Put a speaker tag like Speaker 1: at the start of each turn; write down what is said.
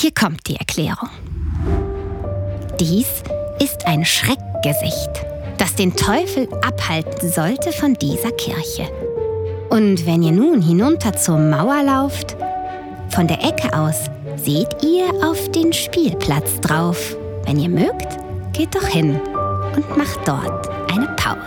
Speaker 1: Hier kommt die Erklärung. Dies ist ein Schreckgesicht, das den Teufel abhalten sollte von dieser Kirche. Und wenn ihr nun hinunter zur Mauer lauft, von der Ecke aus seht ihr auf den Spielplatz drauf. Wenn ihr mögt, geht doch hin und macht dort eine Pause.